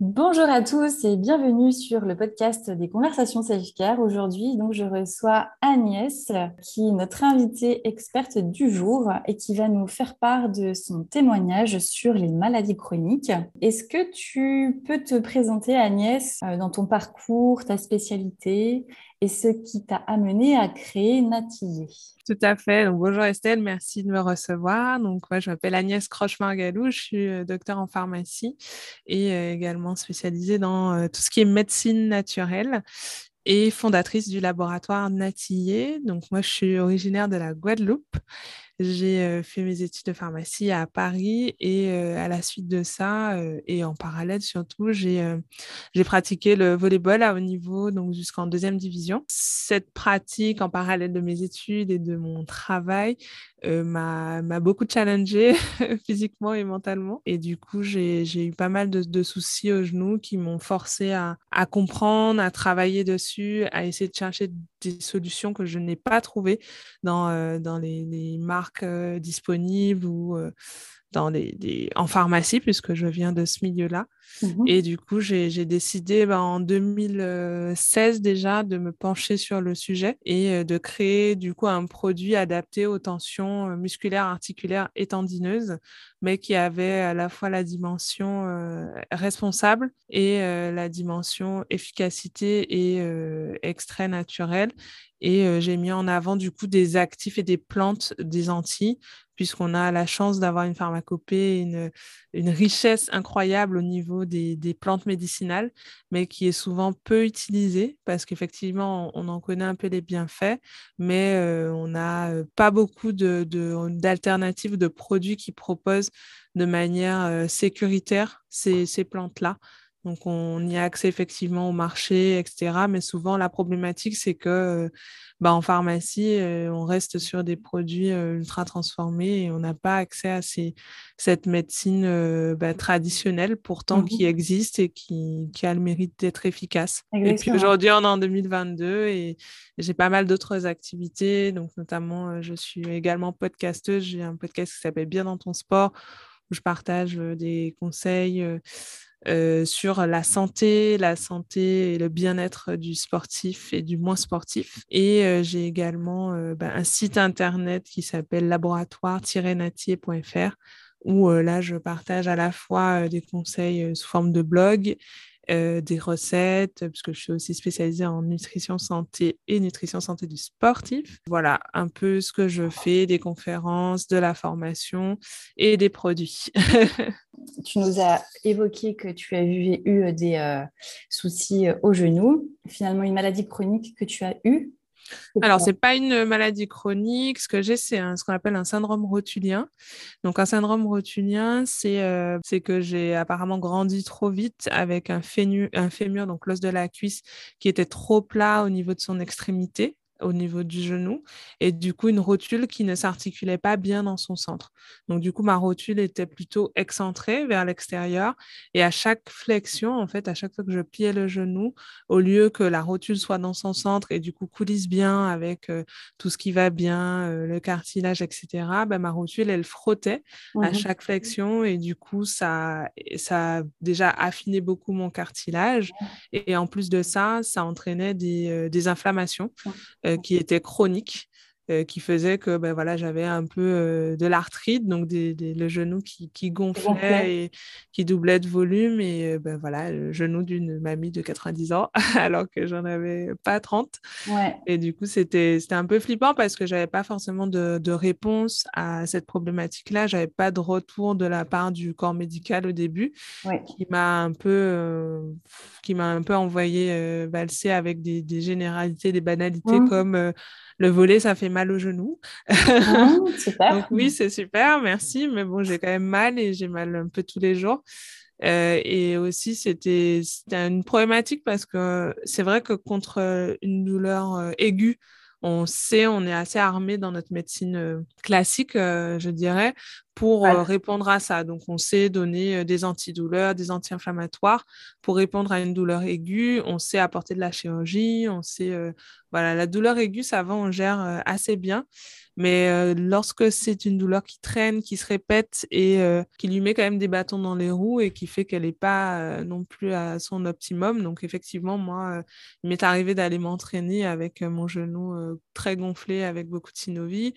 Bonjour à tous et bienvenue sur le podcast des conversations self-care. Aujourd'hui, donc, je reçois Agnès, qui est notre invitée experte du jour et qui va nous faire part de son témoignage sur les maladies chroniques. Est-ce que tu peux te présenter, Agnès, euh, dans ton parcours, ta spécialité et ce qui t'a amené à créer Natillé. Tout à fait. Bonjour Estelle, merci de me recevoir. Donc, moi, je m'appelle Agnès Croche-Margalou, je suis euh, docteur en pharmacie et euh, également spécialisée dans euh, tout ce qui est médecine naturelle et fondatrice du laboratoire Natillé. Donc, moi, je suis originaire de la Guadeloupe. J'ai fait mes études de pharmacie à Paris et à la suite de ça, et en parallèle surtout, j'ai pratiqué le volleyball à haut niveau, donc jusqu'en deuxième division. Cette pratique en parallèle de mes études et de mon travail m'a beaucoup challengée physiquement et mentalement. Et du coup, j'ai eu pas mal de, soucis aux genoux qui m'ont forcé à, à comprendre, à travailler dessus, à essayer de chercher des solutions que je n'ai pas trouvées dans, dans les marques euh, disponibles ou euh, dans les, en pharmacie, puisque je viens de ce milieu-là. Mmh Et du coup, j'ai décidé ben, en 2016 déjà de me pencher sur le sujet et euh, de créer du coup un produit adapté aux tensions musculaires, articulaires et tendineuses, mais qui avait à la fois la dimension responsable et la dimension efficacité et extrait naturel et j'ai mis en avant du coup des actifs et des plantes des Antilles, puisqu'on a la chance d'avoir une pharmacopée, une, richesse incroyable au niveau des, plantes médicinales, mais qui est souvent peu utilisée, parce qu'effectivement, on, en connaît un peu les bienfaits, mais on n'a pas beaucoup d'alternatives, de, produits qui proposent de manière sécuritaire ces, ces plantes-là. Donc, on y a accès effectivement au marché, etc. Mais souvent, la problématique, c'est que euh, bah, en pharmacie, euh, on reste sur des produits euh, ultra transformés et on n'a pas accès à ces, cette médecine bah, traditionnelle, pourtant qui mmh existe et qui, qui, a le mérite d'être efficace. Et puis aujourd'hui, on est en 2022 et j'ai pas mal d'autres activités. Donc, notamment, je suis également podcasteuse. J'ai un podcast qui s'appelle Bien dans ton sport où je partage des conseils euh, sur la santé, la santé et le bien-être du sportif et du moins sportif. Et euh, j'ai également euh, bah, un site internet qui s'appelle laboratoire-natier.fr où là, je partage à la fois des conseils sous forme de blog des recettes, puisque je suis aussi spécialisée en nutrition santé et nutrition santé du sportif. Voilà un peu ce que je fais, des conférences, de la formation et des produits. tu nous as évoqué que tu as eu des euh, soucis euh, au genou, finalement une maladie chronique que tu as eue. Alors, ce n'est pas une maladie chronique. Ce que j'ai, c'est ce qu'on appelle un syndrome rotulien. Donc, un syndrome rotulien, c'est euh, que j'ai apparemment grandi trop vite avec un, un fémur, donc l'os de la cuisse, qui était trop plat au niveau de son extrémité au niveau du genou et du coup une rotule qui ne s'articulait pas bien dans son centre. Donc du coup ma rotule était plutôt excentrée vers l'extérieur et à chaque flexion en fait à chaque fois que je pliais le genou au lieu que la rotule soit dans son centre et du coup coulisse bien avec euh, tout ce qui va bien, euh, le cartilage etc. Ben, ma rotule elle frottait à chaque flexion et du coup ça ça a déjà affiné beaucoup mon cartilage et, en plus de ça ça entraînait des, euh, des inflammations. Euh, qui était chronique, euh, qui faisait que ben, voilà, j'avais un peu euh, de l'arthrite, donc des, le genou qui, qui gonflait et qui doublait de volume. Et ben, voilà, le genou d'une mamie de 90 ans, alors que j'en avais pas 30. Et du coup, c'était un peu flippant parce que j'avais pas forcément de, de, réponse à cette problématique-là. J'avais pas de retour de la part du corps médical au début, qui m'a un peu, qui m'a un peu envoyé valser avec des, des, généralités, des banalités mmh. comme le volet, ça fait mal au genou. Ah, Donc oui, c'est super, merci. Mais bon, j'ai quand même mal et j'ai mal un peu tous les jours. Euh, et aussi, c'était une problématique parce que c'est vrai que contre une douleur euh, aiguë, on sait, on est assez armé dans notre médecine euh, classique, je dirais, pour répondre à ça. Donc, on sait donner des antidouleurs, des anti-inflammatoires pour répondre à une douleur aiguë. On sait apporter de la chirurgie. On sait, voilà, la douleur aiguë, ça va, on gère assez bien. Mais lorsque c'est une douleur qui traîne, qui se répète et qui lui met quand même des bâtons dans les roues et qui fait qu'elle n'est pas non plus à son optimum, donc effectivement, moi, il m'est arrivé d'aller m'entraîner avec mon genou très gonflé, avec beaucoup de synovie.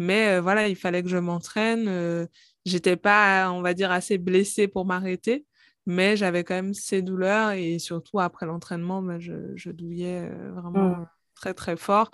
Mais voilà, il fallait que je m'entraîne. J'étais pas, on va dire, assez blessée pour m'arrêter mais j'avais quand même ces douleurs et surtout après l'entraînement, bah, je, douillais vraiment mmh. très très fort.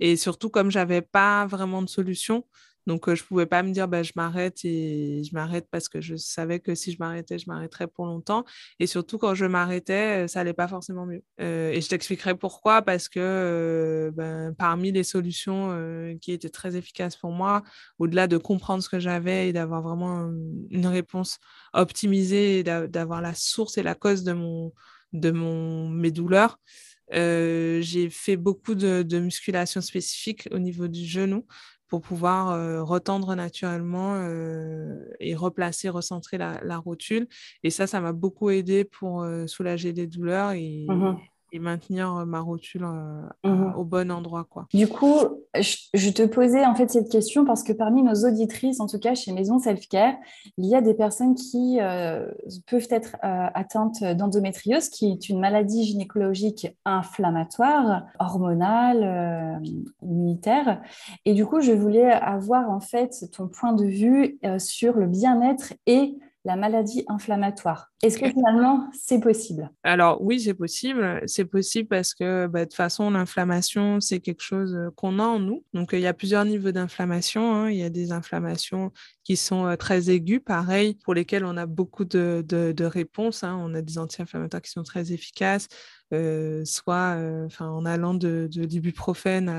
Et surtout, comme j'avais pas vraiment de solution, donc je pouvais pas me dire bah, je m'arrête et je m'arrête parce que je savais que si je m'arrêtais, je m'arrêterais pour longtemps. Et surtout, quand je m'arrêtais, ça allait pas forcément mieux. et je t'expliquerai pourquoi, parce que ben, parmi les solutions qui étaient très efficaces pour moi, au-delà de comprendre ce que j'avais et d'avoir vraiment une réponse optimisée d'avoir la source et la cause de, mon, de mon, mes douleurs, j'ai fait beaucoup de, musculation spécifique au niveau du genou pour pouvoir euh, retendre naturellement euh, et replacer, recentrer la, rotule. Et ça, ça m'a beaucoup aidé pour soulager les douleurs et, mmh et maintenir euh, ma rotule euh, mmh au bon endroit. Quoi. Du coup, je, te posais en fait cette question parce que parmi nos auditrices, en tout cas chez Maison Self-Care, il y a des personnes qui euh, peuvent être atteintes d'endométriose, qui est une maladie gynécologique inflammatoire, hormonale, immunitaire. Et du coup, je voulais avoir en fait ton point de vue sur le bien-être et la maladie inflammatoire. Est-ce que finalement, c'est possible? Alors oui, c'est possible. C'est possible parce que bah, de toute façon, l'inflammation, c'est quelque chose euh, qu'on a en nous. Donc il y a plusieurs niveaux d'inflammation. Hein. Il y a des inflammations qui sont euh, très aiguës, pareil, pour lesquelles on a beaucoup de, réponses. Hein. On a des anti-inflammatoires qui sont très efficaces. Euh, soit euh, en allant de, l'ibuprofène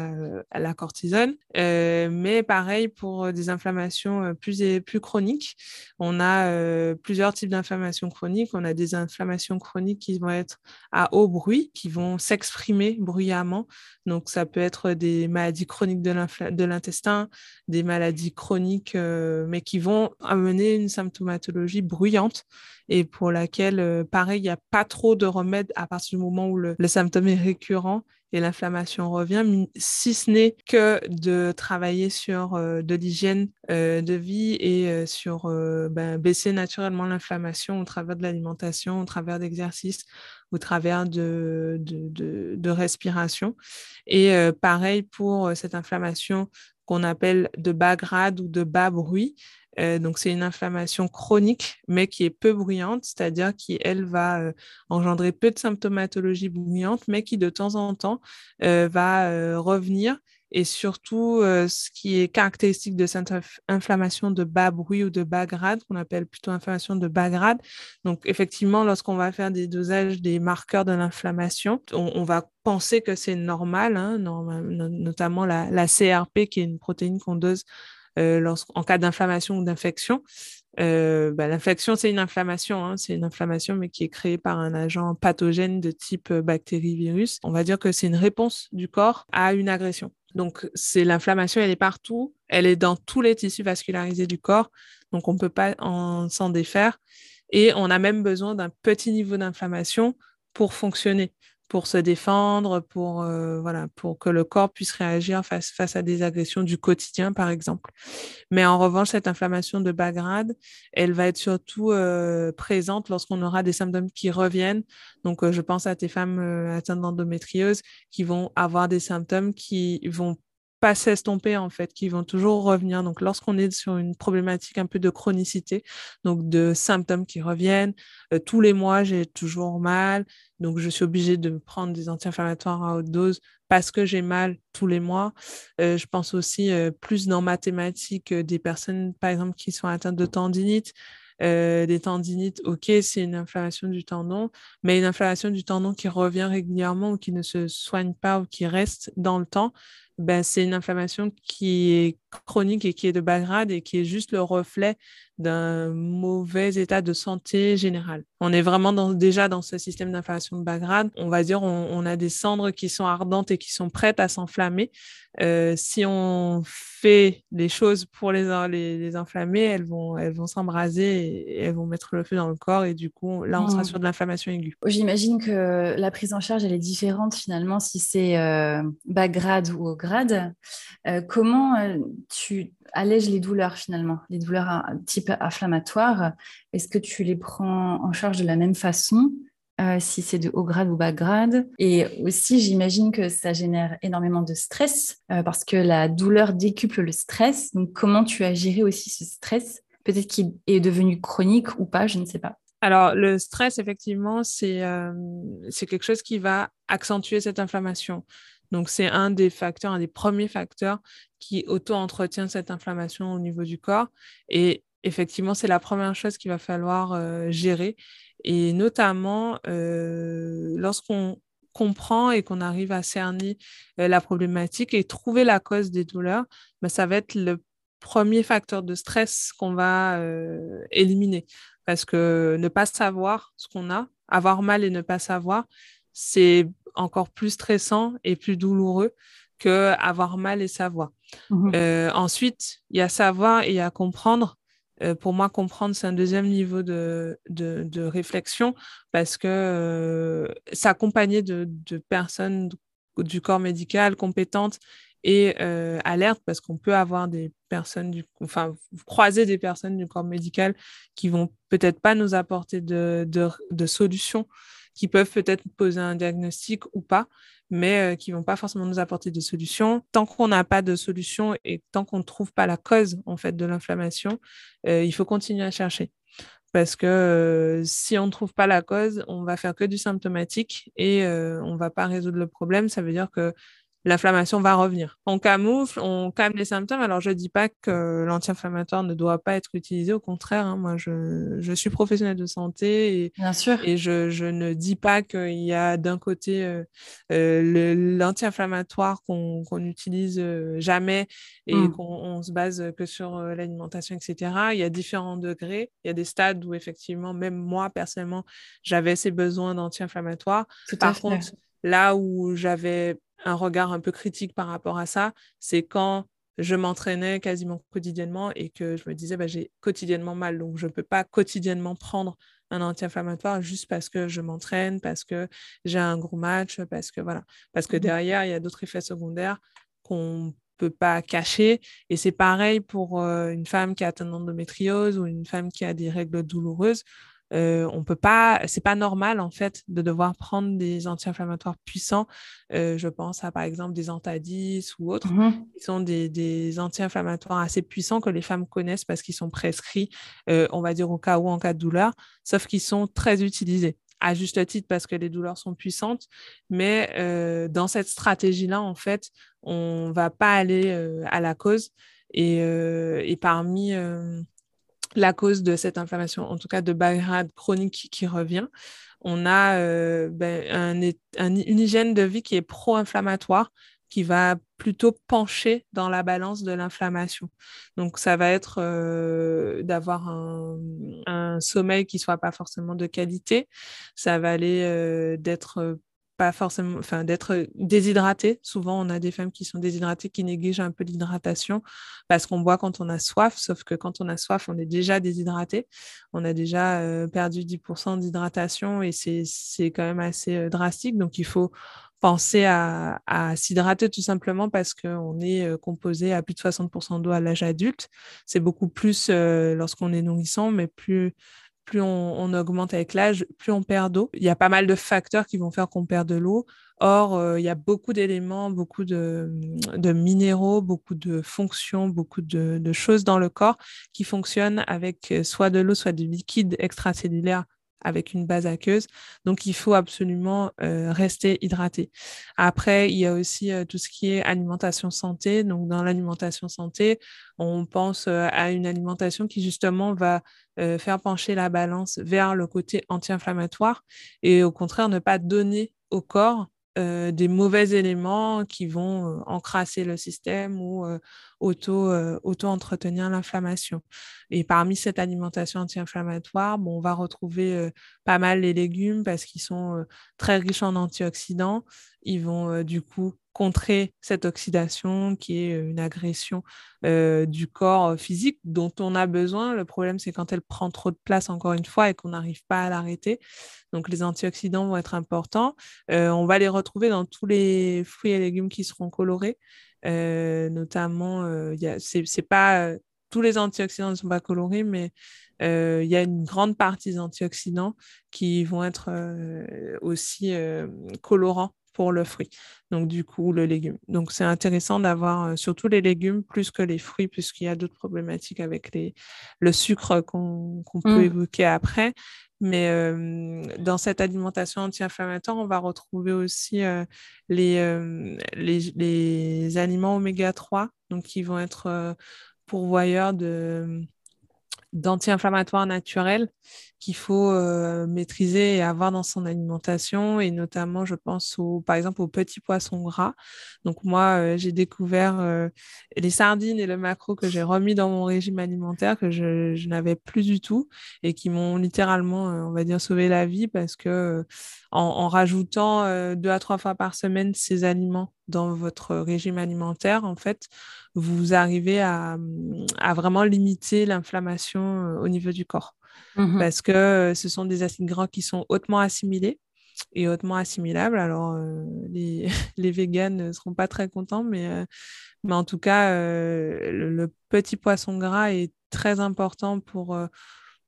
à, la cortisone. Euh, mais pareil pour des inflammations plus, et, plus chroniques, on a plusieurs types d'inflammations chroniques. On a des inflammations chroniques qui vont être à haut bruit, qui vont s'exprimer bruyamment. Donc ça peut être des maladies chroniques de l'intestin, des maladies chroniques, mais qui vont amener une symptomatologie bruyante et pour laquelle, pareil, il n'y a pas trop de remèdes à partir du moment où le, symptôme est récurrent et l'inflammation revient, si ce n'est que de travailler sur euh, de l'hygiène euh, de vie et euh, sur ben, baisser naturellement l'inflammation au travers de l'alimentation, au travers d'exercices, au travers de, de, de respiration. Et pareil pour cette inflammation qu'on appelle de bas grade ou de bas bruit, euh, donc, c'est une inflammation chronique, mais qui est peu bruyante, c'est-à-dire qui, elle, va euh, engendrer peu de symptomatologie bruyante, mais qui, de temps en temps, euh, va revenir. Et surtout, ce qui est caractéristique de cette inflammation de bas bruit ou de bas grade, qu'on appelle plutôt inflammation de bas grade. Donc, effectivement, lorsqu'on va faire des dosages des marqueurs de l'inflammation, on, va penser que c'est normal, hein, notamment la, CRP, qui est une protéine qu'on dose en cas d'inflammation ou d'infection. Euh, bah, l'infection, c'est une inflammation, hein. c'est une inflammation, mais qui est créée par un agent pathogène de type euh, bactérie, virus. On va dire que c'est une réponse du corps à une agression. Donc, c'est l'inflammation, elle est partout, elle est dans tous les tissus vascularisés du corps, donc on ne peut pas s'en défaire. Et on a même besoin d'un petit niveau d'inflammation pour fonctionner pour se défendre, pour, euh, voilà, pour que le corps puisse réagir face, face à des agressions du quotidien, par exemple. Mais en revanche, cette inflammation de bas grade, elle va être surtout euh, présente lorsqu'on aura des symptômes qui reviennent. Donc, euh, je pense à tes femmes atteintes d'endométriose qui vont avoir des symptômes qui vont pas s'estomper en fait, qui vont toujours revenir. Donc lorsqu'on est sur une problématique un peu de chronicité, donc de symptômes qui reviennent, euh, tous les mois j'ai toujours mal, donc je suis obligée de prendre des anti-inflammatoires à haute dose parce que j'ai mal tous les mois. Euh, je pense aussi euh, plus dans mathématiques des personnes par exemple qui sont atteintes de tendinite. des tendinites, ok, c'est une inflammation du tendon, mais une inflammation du tendon qui revient régulièrement ou qui ne se soigne pas ou qui reste dans le temps, ben, c'est une inflammation qui est chronique et qui est de bas grade et qui est juste le reflet d'un mauvais état de santé général. On est vraiment dans, déjà dans ce système d'inflammation de bas grade. On va dire on, on, a des cendres qui sont ardentes et qui sont prêtes à s'enflammer. Euh, si on fait les choses pour les, les, les inflammer, elles vont, elles vont s'embraser et, elles vont mettre le feu dans le corps et du coup, là, on sera mmh. sur de l'inflammation aiguë. J'imagine que la prise en charge, elle est différente finalement si c'est euh, bas grade ou haut grade. Euh, comment euh, tu allèges les douleurs finalement, les douleurs type inflammatoire Est-ce que tu les prends en charge de la même façon euh, si c'est de haut grade ou bas grade? Et aussi, j'imagine que ça génère énormément de stress euh, parce que la douleur décuple le stress. Donc, comment tu as géré aussi ce stress? Peut-être qu'il est devenu chronique ou pas, je ne sais pas. Alors, le stress, effectivement, c'est euh, quelque chose qui va accentuer cette inflammation. Donc, c'est un des facteurs, un des premiers facteurs qui auto-entretient cette inflammation au niveau du corps. Et effectivement, c'est la première chose qu'il va falloir euh, gérer. Et notamment, euh, lorsqu'on comprend et qu'on arrive à cerner euh, la problématique et trouver la cause des douleurs, ben, ça va être le premier facteur de stress qu'on va éliminer. Parce que ne pas savoir ce qu'on a, avoir mal et ne pas savoir, c'est encore plus stressant et plus douloureux que avoir mal et savoir. Mmh ensuite, il y a savoir et il y a comprendre. Euh, pour moi, comprendre, c'est un deuxième niveau de, de, réflexion parce que euh, s'accompagner de, de, personnes du corps médical compétentes et euh, alertes parce qu'on peut avoir des personnes, du, enfin, croiser des personnes du corps médical qui vont peut-être pas nous apporter de, de solutions, qui peuvent peut-être poser un diagnostic ou pas, mais euh, qui vont pas forcément nous apporter de solutions. Tant qu'on n'a pas de solution et tant qu'on ne trouve pas la cause en fait de l'inflammation, euh, il faut continuer à chercher. Parce que euh, si on ne trouve pas la cause, on va faire que du symptomatique et on ne va pas résoudre le problème. Ça veut dire que l'inflammation va revenir. On camoufle, on calme les symptômes. Alors, je ne dis pas que l'anti-inflammatoire ne doit pas être utilisé. Au contraire, hein. moi, je, je, suis professionnelle de santé et, Bien sûr. et je, je ne dis pas qu'il y a d'un côté euh, euh, l'anti-inflammatoire qu'on utilise euh, jamais et mmh. qu'on se base que sur l'alimentation, etc. Il y a différents degrés. Il y a des stades où, effectivement, même moi, personnellement, j'avais ces besoins d'anti-inflammatoire. Par contre, là où j'avais un regard un peu critique par rapport à ça, c'est quand je m'entraînais quasiment quotidiennement et que je me disais, bah, j'ai quotidiennement mal, donc je ne peux pas quotidiennement prendre un anti-inflammatoire juste parce que je m'entraîne, parce que j'ai un gros match, parce que voilà, parce que mmh derrière, il y a d'autres effets secondaires qu'on peut pas cacher. Et c'est pareil pour euh, une femme qui a atteint d'endométriose ou une femme qui a des règles douloureuses. Euh, on peut pas, c'est pas normal en fait de devoir prendre des anti-inflammatoires puissants. Euh, je pense à par exemple des antadis ou autres, mmh qui sont des, anti-inflammatoires assez puissants que les femmes connaissent parce qu'ils sont prescrits, euh, on va dire au cas où en cas de douleur, sauf qu'ils sont très utilisés à juste titre parce que les douleurs sont puissantes, mais dans cette stratégie-là, en fait, on va pas aller à la cause. Et, et parmi la cause de cette inflammation, en tout cas de bas chronique qui revient. On a euh, ben, une hygiène de vie qui est pro-inflammatoire, qui va plutôt pencher dans la balance de l'inflammation. Donc, ça va être euh, d'avoir un, sommeil qui soit pas forcément de qualité. Ça va aller euh, d'être pas forcément, enfin, d'être déshydraté. Souvent, on a des femmes qui sont déshydratées, qui négligent un peu l'hydratation parce qu'on boit quand on a soif, sauf que quand on a soif, on est déjà déshydraté. On a déjà euh, perdu 10% d'hydratation et c'est quand même assez euh, drastique. Donc, il faut penser à, à s'hydrater tout simplement parce qu'on est euh, composé à plus de 60% d'eau à l'âge adulte. C'est beaucoup plus lorsqu'on est nourrissant, mais plus plus on, augmente avec l'âge, plus on perd d'eau. Il y a pas mal de facteurs qui vont faire qu'on perd de l'eau. Or, euh, il y a beaucoup d'éléments, beaucoup de, minéraux, beaucoup de fonctions, beaucoup de, choses dans le corps qui fonctionnent avec euh, soit de l'eau, soit du liquide extracellulaire avec une base aqueuse. Donc, il faut absolument euh, rester hydraté. Après, il y a aussi tout ce qui est alimentation santé. Donc, dans l'alimentation santé, on pense à une alimentation qui justement va faire pencher la balance vers le côté anti-inflammatoire et au contraire ne pas donner au corps des mauvais éléments qui vont encrasser le système ou auto, auto-entretenir l'inflammation. Et parmi cette alimentation anti-inflammatoire, bon, on va retrouver pas mal les légumes parce qu'ils sont très riches en antioxydants. Ils vont du coup contrer cette oxydation qui est une agression du corps physique dont on a besoin. Le problème, c'est quand elle prend trop de place, encore une fois, et qu'on n'arrive pas à l'arrêter. Donc, les antioxydants vont être importants. on va les retrouver dans tous les fruits et légumes qui seront colorés. notamment, pas tous les antioxydants ne sont pas colorés, mais il y a une grande partie des antioxydants qui vont être aussi colorants pour le fruit. Donc, du coup, le légume. Donc, c'est intéressant d'avoir euh, surtout les légumes plus que les fruits, puisqu'il y a d'autres problématiques avec les, le sucre qu'on peut mmh. évoquer après. Mais euh, dans cette alimentation anti-inflammatoire, on va retrouver aussi euh, les, les, les, aliments oméga 3, donc qui vont être pourvoyeurs de d'anti-inflammatoires naturels qu'il faut euh, maîtriser et avoir dans son alimentation et notamment je pense au, par exemple aux petits poissons gras. Donc moi euh, j'ai découvert euh, les sardines et le maquereau que j'ai remis dans mon régime alimentaire que je, n'avais plus du tout et qui m'ont littéralement on va dire sauvé la vie parce que en rajoutant deux à trois fois par semaine ces aliments dans votre régime alimentaire en fait vous arrivez à, à vraiment limiter l'inflammation au niveau du corps Mmh parce que euh, ce sont des acides gras qui sont hautement assimilés et hautement assimilables. Alors, euh, les, les véganes ne seront pas très contents, mais, euh, mais en tout cas, le, petit poisson gras est très important pour,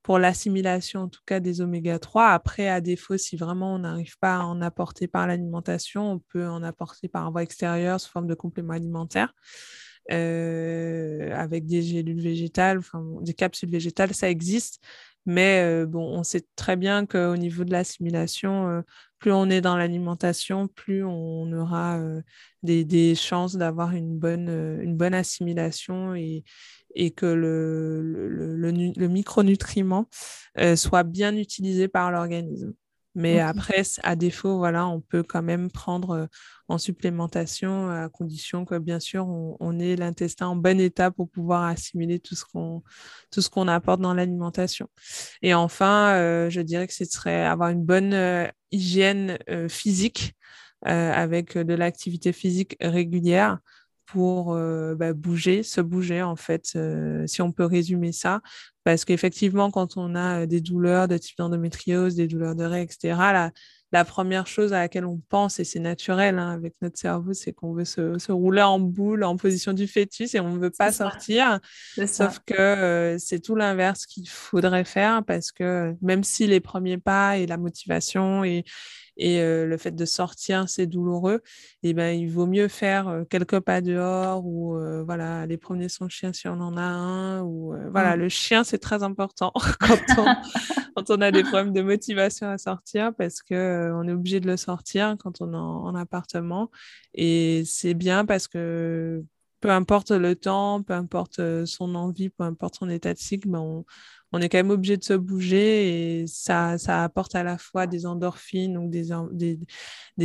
pour l'assimilation, en tout cas, des oméga 3. Après, à défaut, si vraiment on n'arrive pas à en apporter par l'alimentation, on peut en apporter par voie extérieure sous forme de complément alimentaire. Avec des gélules végétales, enfin, des capsules végétales, ça existe. Mais bon, on sait très bien qu'au niveau de l'assimilation, plus on est dans l'alimentation, plus on aura des, chances d'avoir une bonne, une bonne assimilation et, et que le, le, le, micronutriment soit bien utilisé par l'organisme. Mais après, à défaut, voilà, on peut quand même prendre en supplémentation à condition que, bien sûr, on, ait l'intestin en bon état pour pouvoir assimiler tout ce qu'on tout ce qu'on apporte dans l'alimentation. Et enfin, je dirais que ce serait avoir une bonne hygiène physique avec de l'activité physique régulière pour bah, bouger, se bouger en fait, si on peut résumer ça. Parce qu'effectivement, quand on a des douleurs de type d'endométriose, des douleurs de règles, etc., la, la, première chose à laquelle on pense, et c'est naturel hein, avec notre cerveau, c'est qu'on veut se, se, rouler en boule en position du fœtus et on ne veut pas sortir. Sauf que c'est tout l'inverse qu'il faudrait faire parce que même si les premiers pas et la motivation et, et le fait de sortir, c'est douloureux, et eh ben, il vaut mieux faire quelques pas dehors ou voilà, aller promener son chien si on en a un. Ou, voilà, mmh. le chien, c'est très important quand, on, quand on a des problèmes de motivation à sortir parce qu'on est obligé de le sortir quand on est en, appartement. Et c'est bien parce que peu importe le temps, peu importe son envie, peu importe son état de cycle, ben on, on est quand même obligé de se bouger et ça, ça apporte à la fois des endorphines, donc des, des,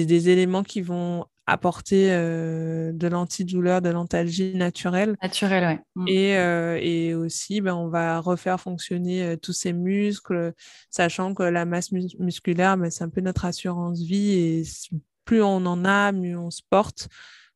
des, éléments qui vont apporter euh, de l'antidouleur, de l'antalgie naturelle. Naturelle, oui. Mm. Et, euh, et, aussi, ben, on va refaire fonctionner euh, tous ces muscles, sachant que la masse musculaire, ben, c'est un peu notre assurance vie et plus on en a, mieux on se porte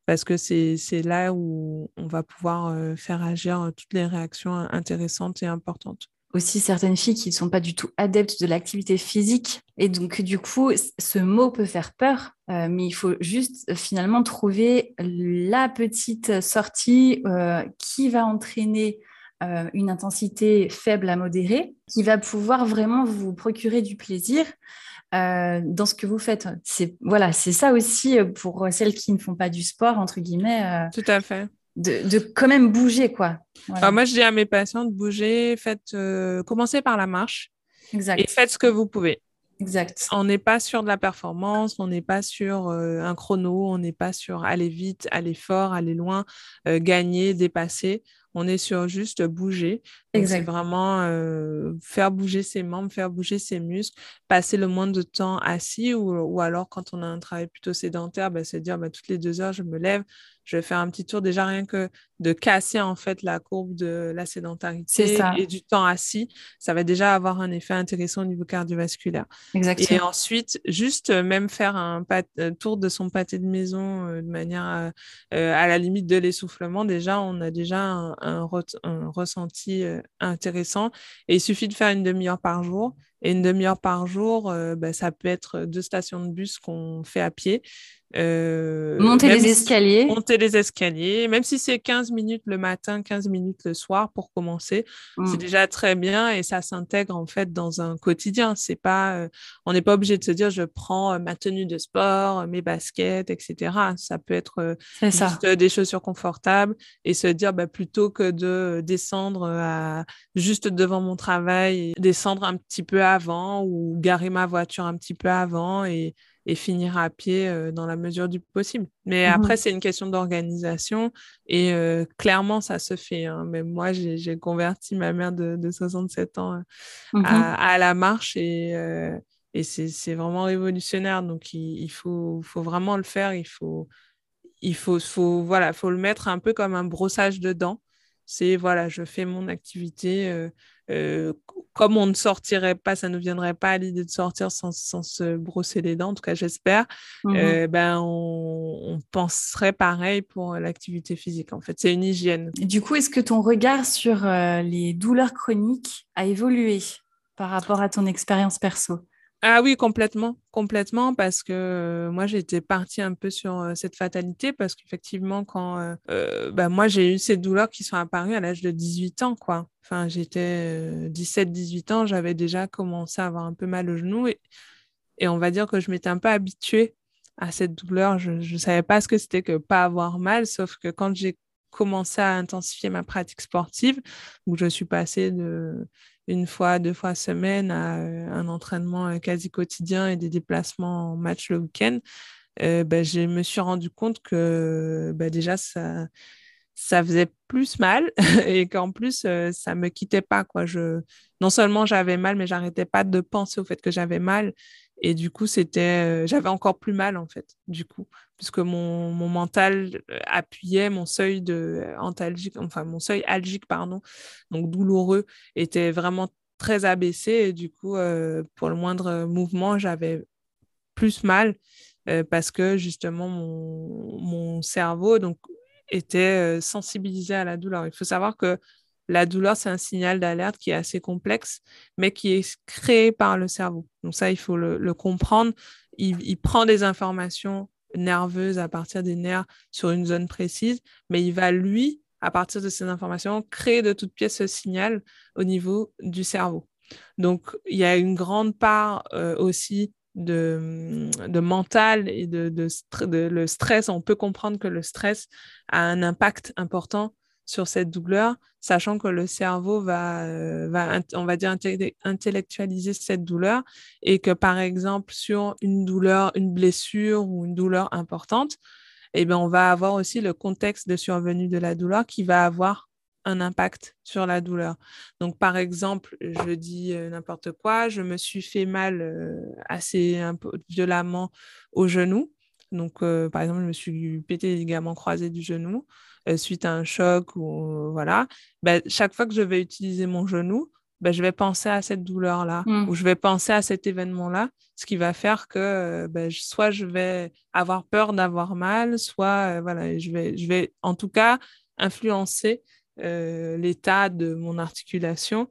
parce que c'est là où on va pouvoir faire agir toutes les réactions intéressantes et importantes aussi certaines filles qui ne sont pas du tout adeptes de l'activité physique. Et donc, du coup, ce mot peut faire peur, euh, mais il faut juste euh, finalement trouver la petite sortie euh, qui va entraîner une intensité faible à modérée, qui va pouvoir vraiment vous procurer du plaisir. Dans ce que vous faites. C'est voilà, c'est ça aussi pour celles qui ne font pas du sport entre guillemets. Tout à fait de, quand même bouger, quoi. moi, je dis à mes patients de bouger, faites, euh, commencez par la marche. Exact. Et faites ce que vous pouvez. Exact. On n'est pas sur de la performance, on n'est pas sur euh, un chrono, on n'est pas sur aller vite, aller fort, aller loin, euh, gagner, dépasser. On est sur juste bouger. C'est vraiment euh, faire bouger ses membres, faire bouger ses muscles, passer le moins de temps assis ou, alors quand on a un travail plutôt sédentaire, bah, se dire bah, toutes les deux heures, je me lève, je vais faire un petit tour déjà rien que de casser en fait la courbe de la sédentarité et du temps assis, ça va déjà avoir un effet intéressant au niveau cardiovasculaire. Exactement. Et ensuite, juste euh, même faire un, euh, tour de son pâté de maison euh, de manière à, la limite de l'essoufflement, déjà on a déjà un, ressenti intéressant et il suffit de faire une demi-heure par jour. Et une demi-heure par jour, bah, ça peut être deux stations de bus qu'on fait à pied. Euh, monter les escaliers. monter les escaliers, même si c'est 15 minutes le matin, 15 minutes le soir pour commencer, c'est mm. déjà très bien et ça s'intègre en fait dans un quotidien. C'est pas, euh, on n'est pas obligé de se dire je prends euh, ma tenue de sport, mes baskets, etc. Ça peut être juste des chaussures confortables et se dire bah, plutôt que de descendre à, juste devant mon travail, descendre un petit peu avant ou garer ma voiture un petit peu avant et et finir à pied euh, dans la mesure du possible. Mais mmh après, c'est une question d'organisation et euh, clairement, ça se fait. Hein. Même moi, j'ai converti ma mère de, 67 ans euh, mmh à, la marche et, et c'est vraiment révolutionnaire. Donc, il, faut, faut, vraiment le faire. Il faut, il faut, faut, voilà, faut le mettre un peu comme un brossage de dents. C'est voilà, je fais mon activité euh, comme on ne sortirait pas, ça ne viendrait pas à l'idée de sortir sans, se brosser les dents, en tout cas j'espère, mmh euh, ben on, penserait pareil pour l'activité physique. En fait, c'est une hygiène. du coup, est-ce que ton regard sur euh, les douleurs chroniques a évolué par rapport à ton expérience perso? Ah oui, complètement, complètement, parce que euh, moi j'étais partie un peu sur euh, cette fatalité, parce qu'effectivement, quand euh, bah, moi j'ai eu ces douleurs qui sont apparues à l'âge de 18 ans, quoi. Enfin, j'étais 17-18 ans, j'avais déjà commencé à avoir un peu mal au genou, et, et on va dire que je m'étais un peu habituée à cette douleur. Je ne savais pas ce que c'était que pas avoir mal, sauf que quand j'ai commencé à intensifier ma pratique sportive, où je suis passée de une fois, deux fois semaine à euh, un entraînement euh, quasi quotidien et des déplacements en match le week-end, euh, bah, je me suis rendu compte que bah, déjà, ça, ça faisait plus mal et qu'en plus, ça me quittait pas. Quoi. Je, non seulement j'avais mal, mais j'arrêtais pas de penser au fait que j'avais mal. Et du coup, c'était, j'avais encore plus mal, en fait, du coup, puisque mon, mon mental appuyait, mon seuil de antalgique, enfin, mon seuil algique, pardon, donc douloureux, était vraiment très abaissé. Et du coup, pour le moindre mouvement, j'avais plus mal parce que justement, mon, mon cerveau donc, était sensibilisé à la douleur. Il faut savoir que la douleur, c'est un signal d'alerte qui est assez complexe, mais qui est créé par le cerveau. Donc ça, il faut le, comprendre. Il, prend des informations nerveuses à partir des nerfs sur une zone précise, mais il va, lui, à partir de ces informations, créer de toutes pièces ce signal au niveau du cerveau. Donc, il y a une grande part euh, aussi de, mental et de, stress. On peut comprendre que le stress a un impact important sur cette douleur, sachant que le cerveau va, euh, va on va dire, intellectualiser cette douleur et que, par exemple, sur une douleur, une blessure ou une douleur importante, eh bien, on va avoir aussi le contexte de survenue de la douleur qui va avoir un impact sur la douleur. Donc, par exemple, je dis euh, n'importe quoi, je me suis fait mal euh, assez violemment au genou. Donc, par exemple, je me suis pété les ligaments croisés du genou. Euh, suite à un choc ou euh, voilà, bah, chaque fois que je vais utiliser mon genou, bah, je vais penser à cette douleur-là mmh. ou je vais penser à cet événement-là, ce qui va faire que euh, bah, soit je vais avoir peur d'avoir mal, soit voilà, je vais, je vais en tout cas influencer l'état de mon articulation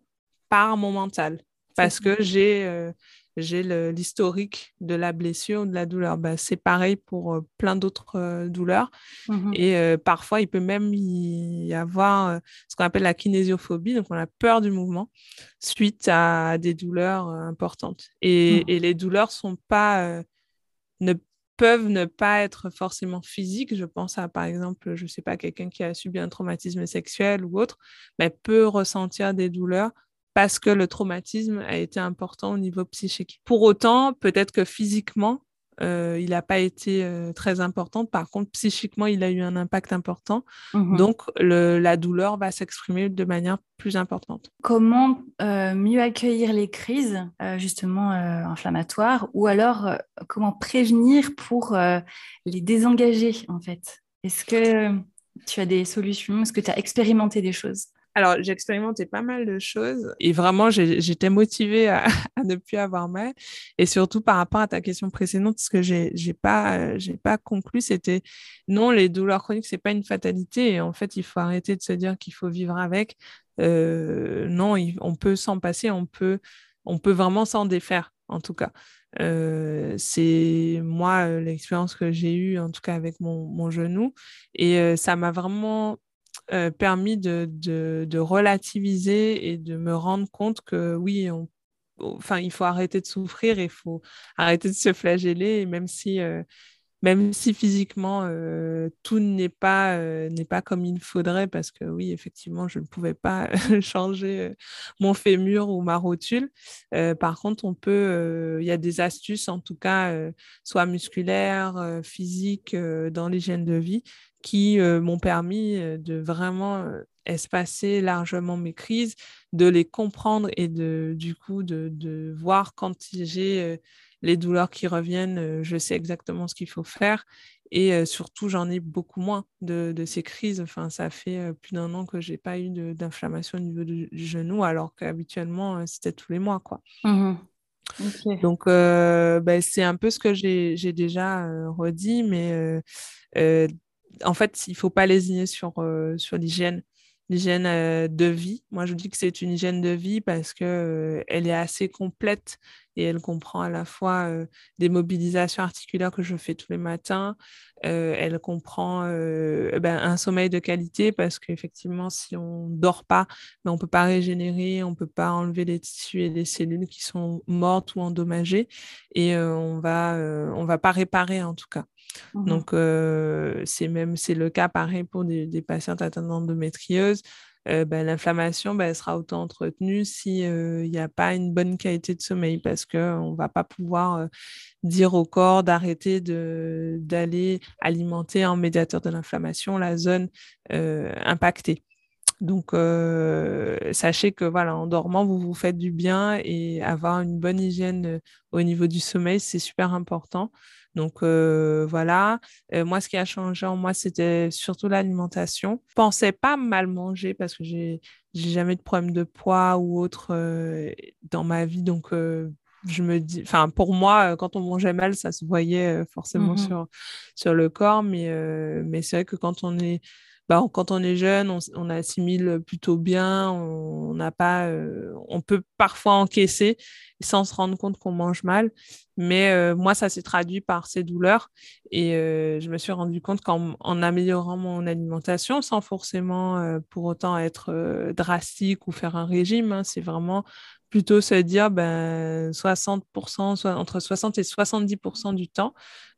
par mon mental parce que j'ai j'ai l'historique de la blessure, de la douleur. Bah, c'est pareil pour euh, plein d'autres euh, douleurs. Mmh Et euh, parfois, il peut même y avoir ce qu'on appelle la kinésiophobie, donc on a peur du mouvement suite à des douleurs importantes. Et, mmh. les douleurs sont pas, ne peuvent ne pas être forcément physiques. Je pense à, par exemple, je ne sais pas, quelqu'un qui a subi un traumatisme sexuel ou autre, mais peut ressentir des douleurs parce que le traumatisme a été important au niveau psychique. Pour autant, peut-être que physiquement, il n'a pas été très important. Par contre, psychiquement, il a eu un impact important. Mmh Donc, la douleur va s'exprimer de manière plus importante. Comment mieux accueillir les crises, justement, inflammatoires, ou alors comment prévenir pour les désengager, en fait? Est-ce que tu as des solutions? Est-ce que tu as expérimenté des choses? Alors, j'ai pas mal de choses et vraiment, j'étais motivée à, ne plus avoir mal. Et surtout par rapport à ta question précédente, ce que j'ai pas, j'ai pas conclu, c'était non, les douleurs chroniques, c'est pas une fatalité. Et en fait, il faut arrêter de se dire qu'il faut vivre avec. Euh, non, on peut s'en passer, on peut, on peut vraiment s'en défaire, en tout cas. Euh, c'est moi l'expérience que j'ai eue, en tout cas avec mon, genou. Et euh, ça m'a vraiment euh, permis de, relativiser et de me rendre compte que oui, enfin, il faut arrêter de souffrir, il faut arrêter de se flageller, même si, euh, même si physiquement euh, tout n'est pas, n'est pas comme il faudrait, parce que oui, effectivement, je ne pouvais pas changer mon fémur ou ma rotule. par contre, on peut, il y a des astuces, en tout cas, soit musculaires, physiques, dans l'hygiène de vie, qui euh, m'ont permis euh, de vraiment euh, espacer largement mes crises, de les comprendre et de, du coup de, voir quand j'ai les douleurs qui reviennent, je sais exactement ce qu'il faut faire. Et surtout, j'en ai beaucoup moins de, ces crises. Enfin, ça fait plus d'un an que je n'ai pas eu d'inflammation au niveau du, genou, alors qu'habituellement, c'était tous les mois. Quoi. Mmh Donc, ben, c'est un peu ce que j'ai déjà redit, mais en fait, il ne faut pas lésigner sur, euh, sur l'hygiène, l'hygiène euh, de vie. Moi, je dis que c'est une hygiène de vie parce qu'elle euh, elle est assez complète et elle comprend à la fois des mobilisations articulaires que je fais tous les matins. elle comprend ben, un sommeil de qualité parce qu'effectivement, si on ne dort pas, ben, on ne peut pas régénérer, on ne peut pas enlever les tissus et les cellules qui sont mortes ou endommagées et on va, on va pas réparer en tout cas. Mmh Donc, c'est le cas pareil pour des, des patientes atteintes d'endométriose. Ben, l'inflammation, elle sera autant entretenue s'il n'y a pas une bonne qualité de sommeil parce qu'on ne va pas pouvoir dire au corps d'arrêter d'aller alimenter en médiateur de l'inflammation la zone impactée. Donc, sachez que voilà, en dormant, vous vous faites du bien et avoir une bonne hygiène au niveau du sommeil, c'est super important. Donc voilà, moi ce qui a changé en moi, c'était surtout l'alimentation. Je pensais pas mal manger parce que j'ai j'ai jamais de problème de poids ou autre dans ma vie, donc je me dis, enfin pour moi, quand on mangeait mal, ça se voyait forcément mmh sur sur le corps, mais mais c'est vrai que quand on est bah, quand on est jeune, on, assimile plutôt bien, on n'a pas, euh, on peut parfois encaisser sans se rendre compte qu'on mange mal. Mais euh, moi, ça s'est traduit par ces douleurs et euh, je me suis rendu compte qu'en améliorant mon alimentation, sans forcément pour autant être drastique ou faire un régime, hein, c'est vraiment plutôt se dire ben, 60%, soit entre 60 et 70% du temps,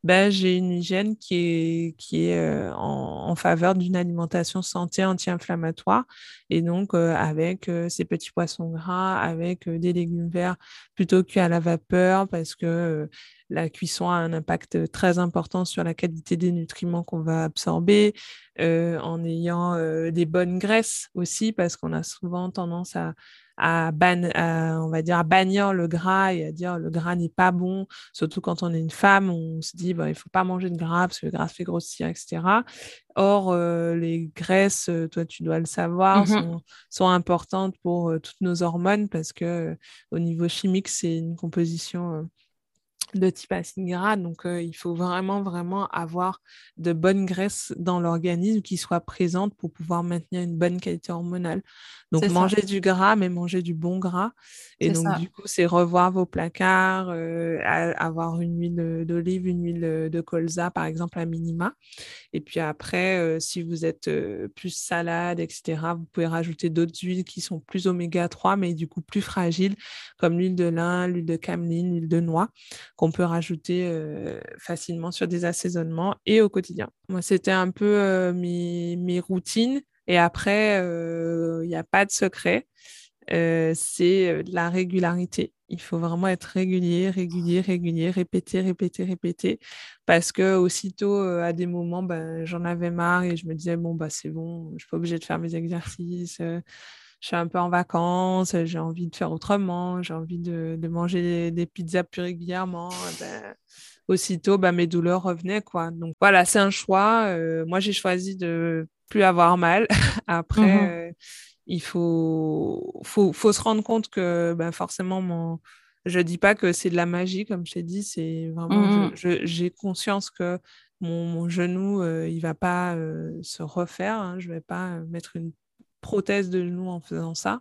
ben, j'ai une hygiène qui est, qui est euh, en, faveur d'une alimentation santé anti-inflammatoire. Et donc euh, avec euh, ces petits poissons gras, avec des légumes verts plutôt qu'à la vapeur parce que la cuisson a un impact très important sur la qualité des nutriments qu'on va absorber, en ayant des bonnes graisses aussi parce qu'on a souvent tendance à à, on va dire, à bannir le gras et à dire le gras n'est pas bon, surtout quand on est une femme, on se dit bah, il ne faut pas manger de gras parce que le gras fait grossir, etc. Or, euh, les graisses, euh, toi tu dois le savoir, mmh sont, importantes pour euh, toutes nos hormones parce que au niveau chimique, c'est une composition de type acide gras. Donc, euh, il faut vraiment, vraiment avoir de bonnes graisses dans l'organisme qui soient présentes pour pouvoir maintenir une bonne qualité hormonale. Donc, manger du gras, mais manger du bon gras. Et donc, du coup, c'est revoir vos placards, euh, avoir une huile d'olive, une huile de colza, par exemple, à minima. Et puis après, euh, si vous êtes plus salade, etc., vous pouvez rajouter d'autres huiles qui sont plus oméga 3, mais du coup plus fragiles, comme l'huile de lin, l'huile de cameline, l'huile de noix qu'on peut rajouter euh, facilement sur des assaisonnements et au quotidien. Moi, c'était un peu euh, mes, routines. Et après, il euh, n'y a pas de secret. c'est la régularité. Il faut vraiment être régulier, régulier, régulier, répéter, répéter, répéter. Parce que aussitôt, à des moments, ben, j'en avais marre et je me disais, bon, bah, c'est bon, je ne suis pas obligée de faire mes exercices. Je suis un peu en vacances, j'ai envie de faire autrement, j'ai envie de, manger des, pizzas plus régulièrement. Ben, aussitôt, ben, mes douleurs revenaient. Quoi. Donc voilà, c'est un choix. moi, j'ai choisi de plus avoir mal. Après, mmh il faut, faut, faut, se rendre compte que ben, forcément, mon... je ne dis pas que c'est de la magie, comme je t'ai dit, c'est vraiment, mmh j'ai conscience que mon, mon genou, euh, il ne va pas euh, se refaire. Hein. je ne vais pas mettre une prothèse de genou en faisant ça.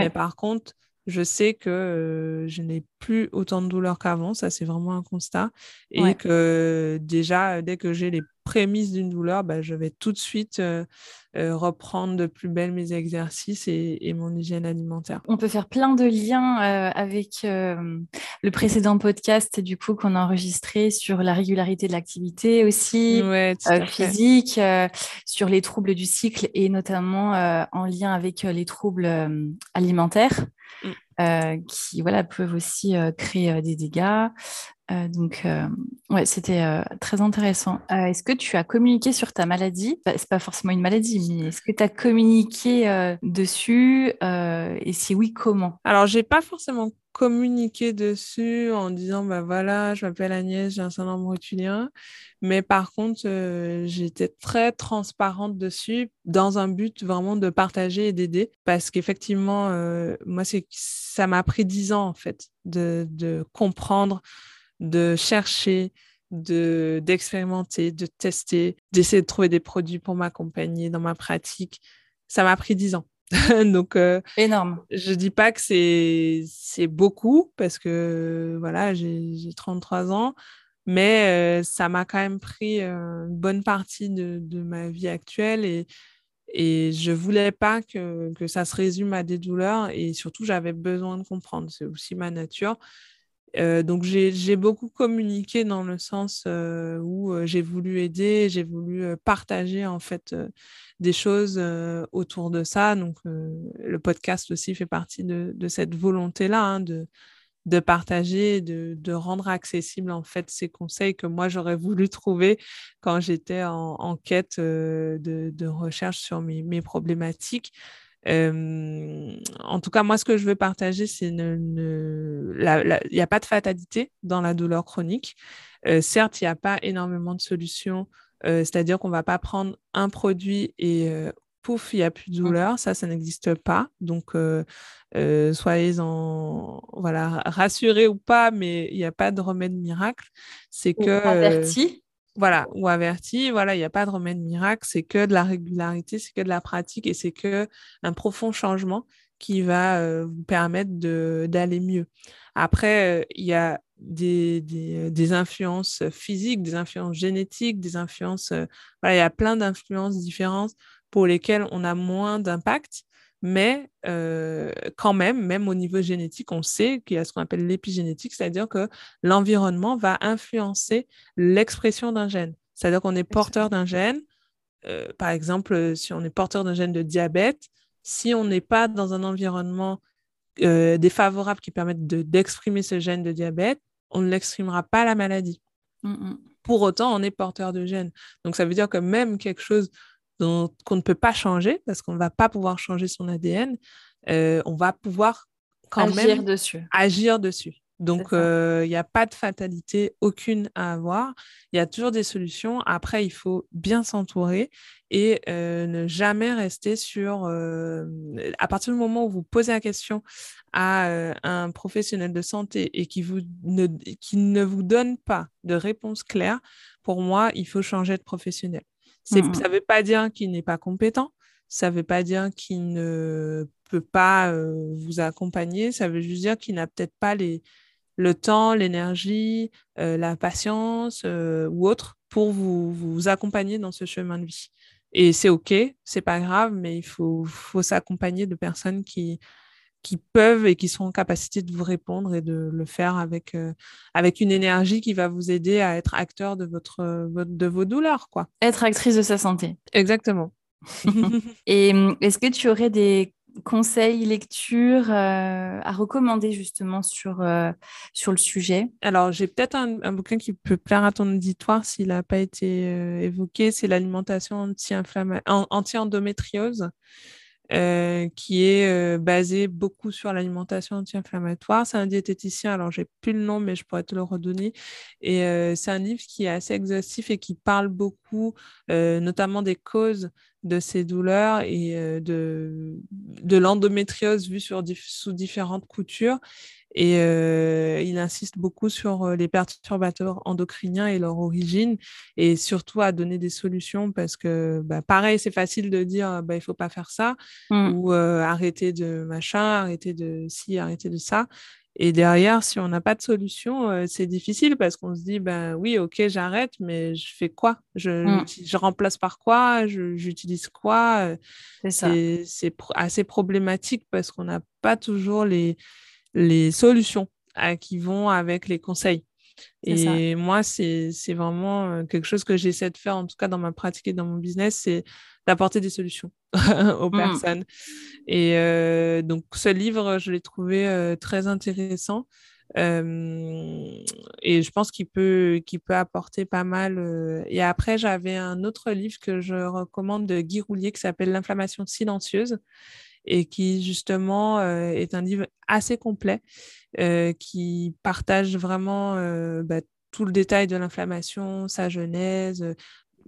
Mais par contre, je sais que euh, je n'ai plus autant de douleur qu'avant, ça c'est vraiment un constat. Et que déjà, dès que j'ai les prémices d'une douleur, bah, je vais tout de suite euh, euh, reprendre de plus belle mes exercices et, mon hygiène alimentaire. On peut faire plein de liens avec le précédent podcast du coup qu'on a enregistré sur la régularité de l'activité aussi physique, sur les troubles du cycle et notamment en lien avec les troubles alimentaires. Mm. Euh, qui voilà, peuvent aussi euh, créer euh, des dégâts. Donc, ouais, c'était très intéressant. est-ce que tu as communiqué sur ta maladie? Ce C'est pas forcément une maladie, mais est-ce que tu as communiqué dessus? Et si oui, comment? Alors, j'ai pas forcément communiquer dessus en disant bah voilà je m'appelle Agnès j'ai un syndrome rotulien mais par contre euh, j'étais très transparente dessus dans un but vraiment de partager et d'aider. Parce qu'effectivement euh, moi c'est ça m'a pris dix ans en fait de comprendre de chercher de d'expérimenter de tester d'essayer de trouver des produits pour m'accompagner dans ma pratique ça m'a pris dix ans Donc, euh, énorme. Je dis pas que c'est beaucoup parce que voilà, j'ai 33 ans, mais euh, ça m'a quand même pris euh, une bonne partie de, de, ma vie actuelle et, et je voulais pas que, que ça se résume à des douleurs et surtout j'avais besoin de comprendre. C'est aussi ma nature. Euh, donc j'ai beaucoup communiqué dans le sens euh, où euh, j'ai voulu aider, j'ai voulu partager en fait des choses autour de ça. Donc le podcast aussi fait partie de, cette volonté-là hein, de, partager, de, rendre accessible en fait ces conseils que moi j'aurais voulu trouver quand j'étais en, quête de, recherche sur mes problématiques en tout cas, moi, ce que je veux partager, c'est il n'y a pas de fatalité dans la douleur chronique. Euh, certes, il n'y a pas énormément de solutions, euh, c'est-à-dire qu'on ne va pas prendre un produit et euh, pouf, il n'y a plus de mmh. douleur. Ça, ça n'existe pas. Donc, soyez en voilà, rassurés ou pas, mais il n'y a pas de remède miracle. C'est que. Averti voilà, ou averti, voilà, il n'y a pas de remède miracle, c'est que de la régularité, c'est que de la pratique et c'est que un profond changement qui va euh, vous permettre d'aller mieux. Après, euh, il y a des, des, influences physiques, des influences génétiques, des influences, euh, voilà, il y a plein d'influences différentes pour lesquelles on a moins d'impact. Mais quand même, même au niveau génétique, on sait qu'il y a ce qu'on appelle l'épigénétique, c'est-à-dire que l'environnement va influencer l'expression d'un gène. C'est-à-dire qu'on est porteur d'un gène. par exemple, si on est porteur d'un gène de diabète, si on n'est pas dans un environnement défavorable qui permette d'exprimer ce gène de diabète, on ne l'exprimera pas la maladie. Mmh Pour autant, on est porteur de gène. Donc, ça veut dire que même quelque chose qu'on ne peut pas changer parce qu'on ne va pas pouvoir changer son ADN, euh, on va pouvoir quand agir même dessus. agir dessus. Donc, il n'y euh, a pas de fatalité aucune à avoir. Il y a toujours des solutions. Après, il faut bien s'entourer et euh, ne jamais rester sur... à partir du moment où vous posez la question à un professionnel de santé et qui, vous ne, qui ne vous donne pas de réponse claire, pour moi, il faut changer de professionnel. Ça ne veut pas dire qu'il n'est pas compétent, ça ne veut pas dire qu'il ne peut pas euh, vous accompagner, ça veut juste dire qu'il n'a peut-être pas les, le temps, l'énergie, euh, la patience euh, ou autre pour vous, vous accompagner dans ce chemin de vie. Et c'est OK, c'est pas grave, mais il faut, faut s'accompagner de personnes qui, qui peuvent et qui sont en capacité de vous répondre et de le faire avec, euh, avec une énergie qui va vous aider à être acteur de, votre, de vos douleurs. Quoi. Être actrice de sa santé. Exactement. et hum, est-ce que tu aurais des, conseils, lectures à recommander justement sur, sur le sujet? Alors, j'ai peut-être un, bouquin qui peut plaire à ton auditoire s'il n'a pas été évoqué, c'est l'alimentation anti-endométriose. Euh, qui est euh, basé beaucoup sur l'alimentation anti-inflammatoire. C'est un diététicien, alors j'ai plus le nom, mais je pourrais te le redonner. Et euh, c'est un livre qui est assez exhaustif et qui parle beaucoup, notamment des causes de ces douleurs et de, l'endométriose vue sous différentes coutures. Et euh, il insiste beaucoup sur euh, les perturbateurs endocriniens et leur origine, et surtout à donner des solutions parce que, bah, pareil, c'est facile de dire bah, il faut pas faire ça, mmh. ou euh, arrêter de machin, arrêter de ci, arrêter de ça. Et derrière, si on n'a pas de solution, c'est difficile parce qu'on se dit, ben oui, ok, j'arrête, mais je fais quoi? Je, mmh. je, remplace par quoi? J'utilise quoi? C'est assez problématique parce qu'on n'a pas toujours les, les solutions qui vont avec les conseils. Et moi, c'est vraiment euh, quelque chose que j'essaie de faire, en tout cas dans ma pratique et dans mon business, c'est d'apporter des solutions aux mmh. personnes. Et euh, donc, ce livre, je l'ai trouvé euh, très intéressant. et je pense qu'il peut, qu'il peut apporter pas mal. Et après, j'avais un autre livre que je recommande de Guy Roulier qui s'appelle L'inflammation silencieuse et qui justement euh, est un livre assez complet euh, qui partage vraiment euh, bah, tout le détail de l'inflammation, sa genèse,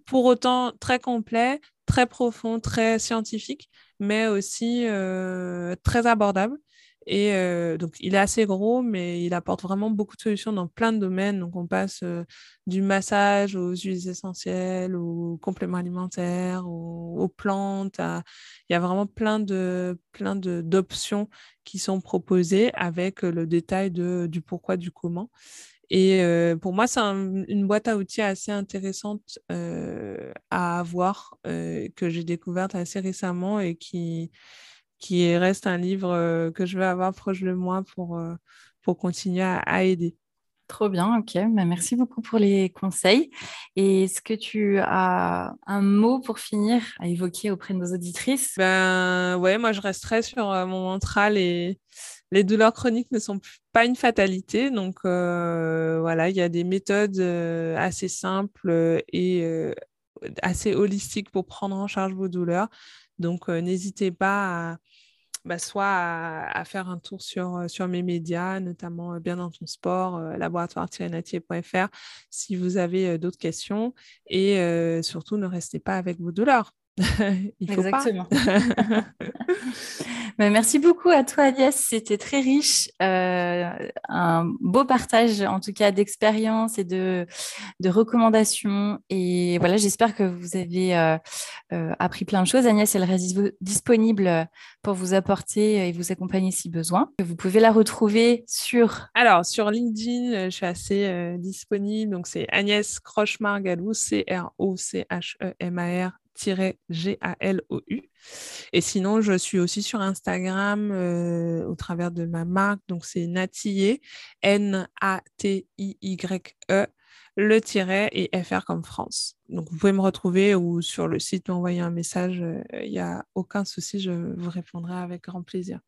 pour autant très complet, très profond, très scientifique, mais aussi très abordable. Et euh, donc, il est assez gros, mais il apporte vraiment beaucoup de solutions dans plein de domaines. Donc, on passe du massage aux huiles essentielles, aux compléments alimentaires, aux, plantes. Il y a vraiment plein de plein d'options qui sont proposées avec le détail du pourquoi, du comment. Et euh, pour moi, c'est une boîte à outils assez intéressante à avoir, que j'ai découverte assez récemment et qui, qui reste un livre euh, que je vais avoir proche de moi pour, euh, pour continuer à, aider. Trop bien, ok. Bah, merci beaucoup pour les conseils. Et est-ce que tu as un mot pour finir à évoquer auprès de nos auditrices? Ben ouais, moi je resterai sur euh, mon mantra les, les douleurs chroniques ne sont pas une fatalité. Donc voilà, il y a des méthodes assez simples et assez holistiques pour prendre en charge vos douleurs. Donc, n'hésitez pas à, bah, soit à, faire un tour sur, euh, sur mes médias, notamment euh, Bien dans ton sport, euh, laboratoire-natier.fr, si vous avez d'autres questions. Et surtout, ne restez pas avec vos douleurs. Il faut Exactement. Bah, merci beaucoup à toi, Alias. C'était très riche. un beau partage, en tout cas, d'expériences et de, de, recommandations. Et voilà, j'espère que vous avez appris plein de choses. Agnès, elle reste disponible pour vous apporter et vous accompagner si besoin. Vous pouvez la retrouver sur... Alors, sur LinkedIn, je suis assez disponible. Donc, c'est Agnès Crochemar-Galou, C-R-O-C-H-E-M-A-R G-A-L-O-U. Et sinon, je suis aussi sur Instagram euh, au travers de ma marque. Donc, c'est Natille, N-A-T-I-Y-E, le tiret et FR comme France. Donc, vous pouvez me retrouver ou sur le site m'envoyer un message. Il euh, n'y a aucun souci, je vous répondrai avec grand plaisir.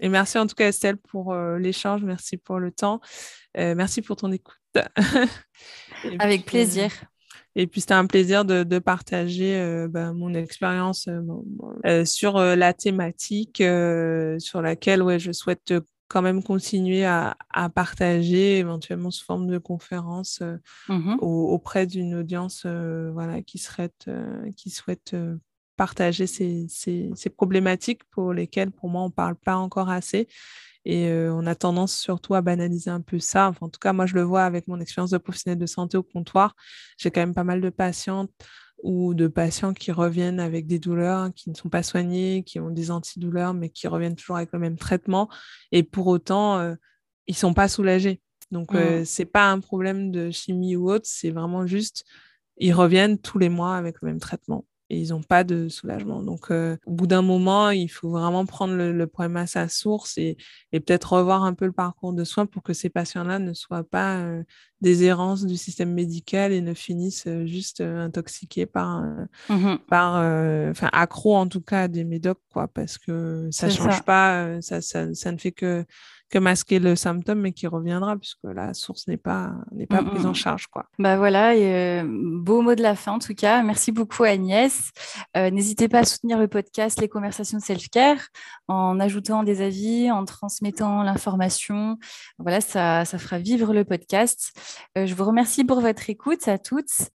Et merci en tout cas, Estelle, pour euh, l'échange. Merci pour le temps. merci pour ton écoute. avec plaisir. Et puis, c'était un plaisir de, partager euh, bah, mon expérience euh, euh, sur la thématique sur laquelle ouais, je souhaite quand même continuer à, partager, éventuellement sous forme de conférence mmh auprès d'une audience voilà, qui, serait, qui souhaite partager ces, ces, ces, problématiques pour lesquelles, pour moi, on ne parle pas encore assez et on a tendance surtout à banaliser un peu ça. en tout cas, moi, je le vois avec mon expérience de professionnel de santé au comptoir. J'ai quand même pas mal de patientes ou de patients qui reviennent avec des douleurs hein, qui ne sont pas soignées, qui ont des antidouleurs, mais qui reviennent toujours avec le même traitement. Et pour autant, ils ne sont pas soulagés. Donc, ce mmh. c'est pas un problème de chimie ou autre, c'est vraiment juste, ils reviennent tous les mois avec le même traitement et ils n'ont pas de soulagement. Donc, euh, au bout d'un moment, il faut vraiment prendre le, problème à sa source et, peut-être revoir un peu le parcours de soins pour que ces patients-là ne soient pas euh, des errances du système médical et ne finissent juste intoxiqués par, mmh par enfin accro en tout cas à des médocs, quoi, parce que ça change pas, ça, ça, ça, ne fait que que masquer le symptôme, mais qui reviendra puisque la source n'est pas, n'est pas prise en charge. Quoi. Bah voilà, et, euh, beau mot de la fin en tout cas. Merci beaucoup Agnès. Euh, n'hésitez pas à soutenir le podcast Les conversations self-care en ajoutant des avis, en transmettant l'information. Voilà, ça, ça fera vivre le podcast. Euh, je vous remercie pour votre écoute à toutes.